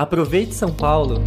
Aproveite São Paulo!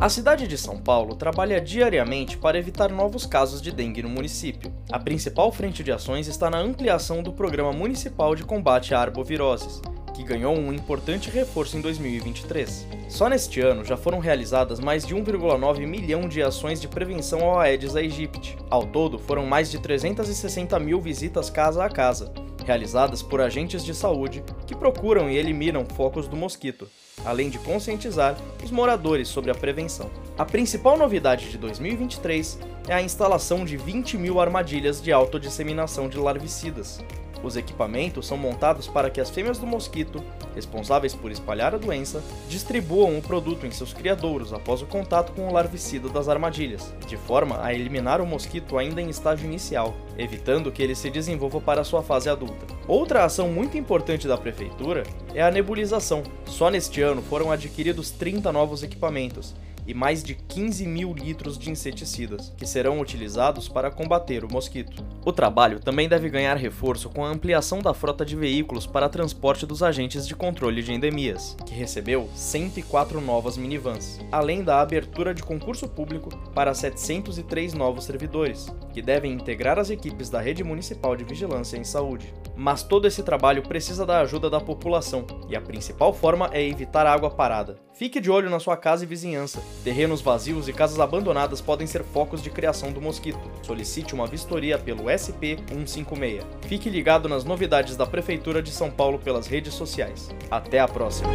A cidade de São Paulo trabalha diariamente para evitar novos casos de dengue no município. A principal frente de ações está na ampliação do Programa Municipal de Combate a Arboviroses, que ganhou um importante reforço em 2023. Só neste ano já foram realizadas mais de 1,9 milhão de ações de prevenção ao Aedes aegypti. Ao todo, foram mais de 360 mil visitas casa a casa, realizadas por agentes de saúde que procuram e eliminam focos do mosquito, além de conscientizar os moradores sobre a prevenção. A principal novidade de 2023 é a instalação de 20 mil armadilhas de autodisseminação de larvicidas, os equipamentos são montados para que as fêmeas do mosquito, responsáveis por espalhar a doença, distribuam o produto em seus criadouros após o contato com o larvicida das armadilhas, de forma a eliminar o mosquito ainda em estágio inicial, evitando que ele se desenvolva para sua fase adulta. Outra ação muito importante da prefeitura é a nebulização. Só neste ano foram adquiridos 30 novos equipamentos, e mais de 15 mil litros de inseticidas, que serão utilizados para combater o mosquito. O trabalho também deve ganhar reforço com a ampliação da frota de veículos para transporte dos agentes de controle de endemias, que recebeu 104 novas minivans, além da abertura de concurso público para 703 novos servidores, que devem integrar as equipes da Rede Municipal de Vigilância em Saúde. Mas todo esse trabalho precisa da ajuda da população, e a principal forma é evitar água parada. Fique de olho na sua casa e vizinhança. Terrenos vazios e casas abandonadas podem ser focos de criação do mosquito. Solicite uma vistoria pelo SP 156. Fique ligado nas novidades da Prefeitura de São Paulo pelas redes sociais. Até a próxima!